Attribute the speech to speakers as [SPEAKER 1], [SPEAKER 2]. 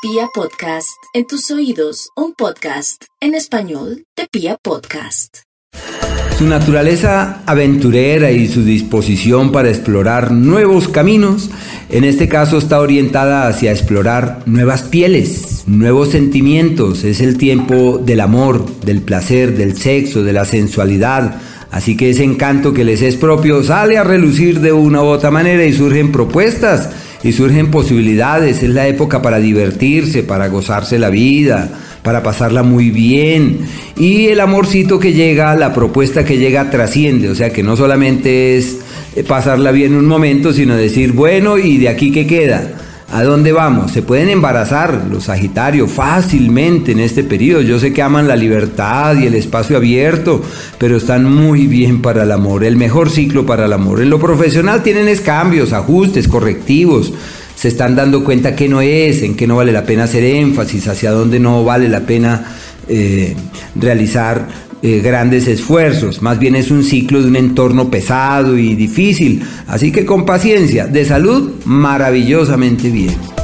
[SPEAKER 1] Pia Podcast, en tus oídos, un podcast en español de Pia Podcast.
[SPEAKER 2] Su naturaleza aventurera y su disposición para explorar nuevos caminos, en este caso está orientada hacia explorar nuevas pieles, nuevos sentimientos. Es el tiempo del amor, del placer, del sexo, de la sensualidad. Así que ese encanto que les es propio sale a relucir de una u otra manera y surgen propuestas y surgen posibilidades. Es la época para divertirse, para gozarse la vida, para pasarla muy bien. Y el amorcito que llega, la propuesta que llega trasciende, o sea que no solamente es pasarla bien un momento, sino decir, bueno, ¿y de aquí qué queda? ¿A dónde vamos? Se pueden embarazar los Sagitarios fácilmente en este periodo. Yo sé que aman la libertad y el espacio abierto, pero están muy bien para el amor, el mejor ciclo para el amor. En lo profesional tienen cambios, ajustes, correctivos. Se están dando cuenta que no es, en qué no vale la pena hacer énfasis, hacia dónde no vale la pena eh, realizar eh, grandes esfuerzos, más bien es un ciclo de un entorno pesado y difícil, así que con paciencia, de salud maravillosamente bien.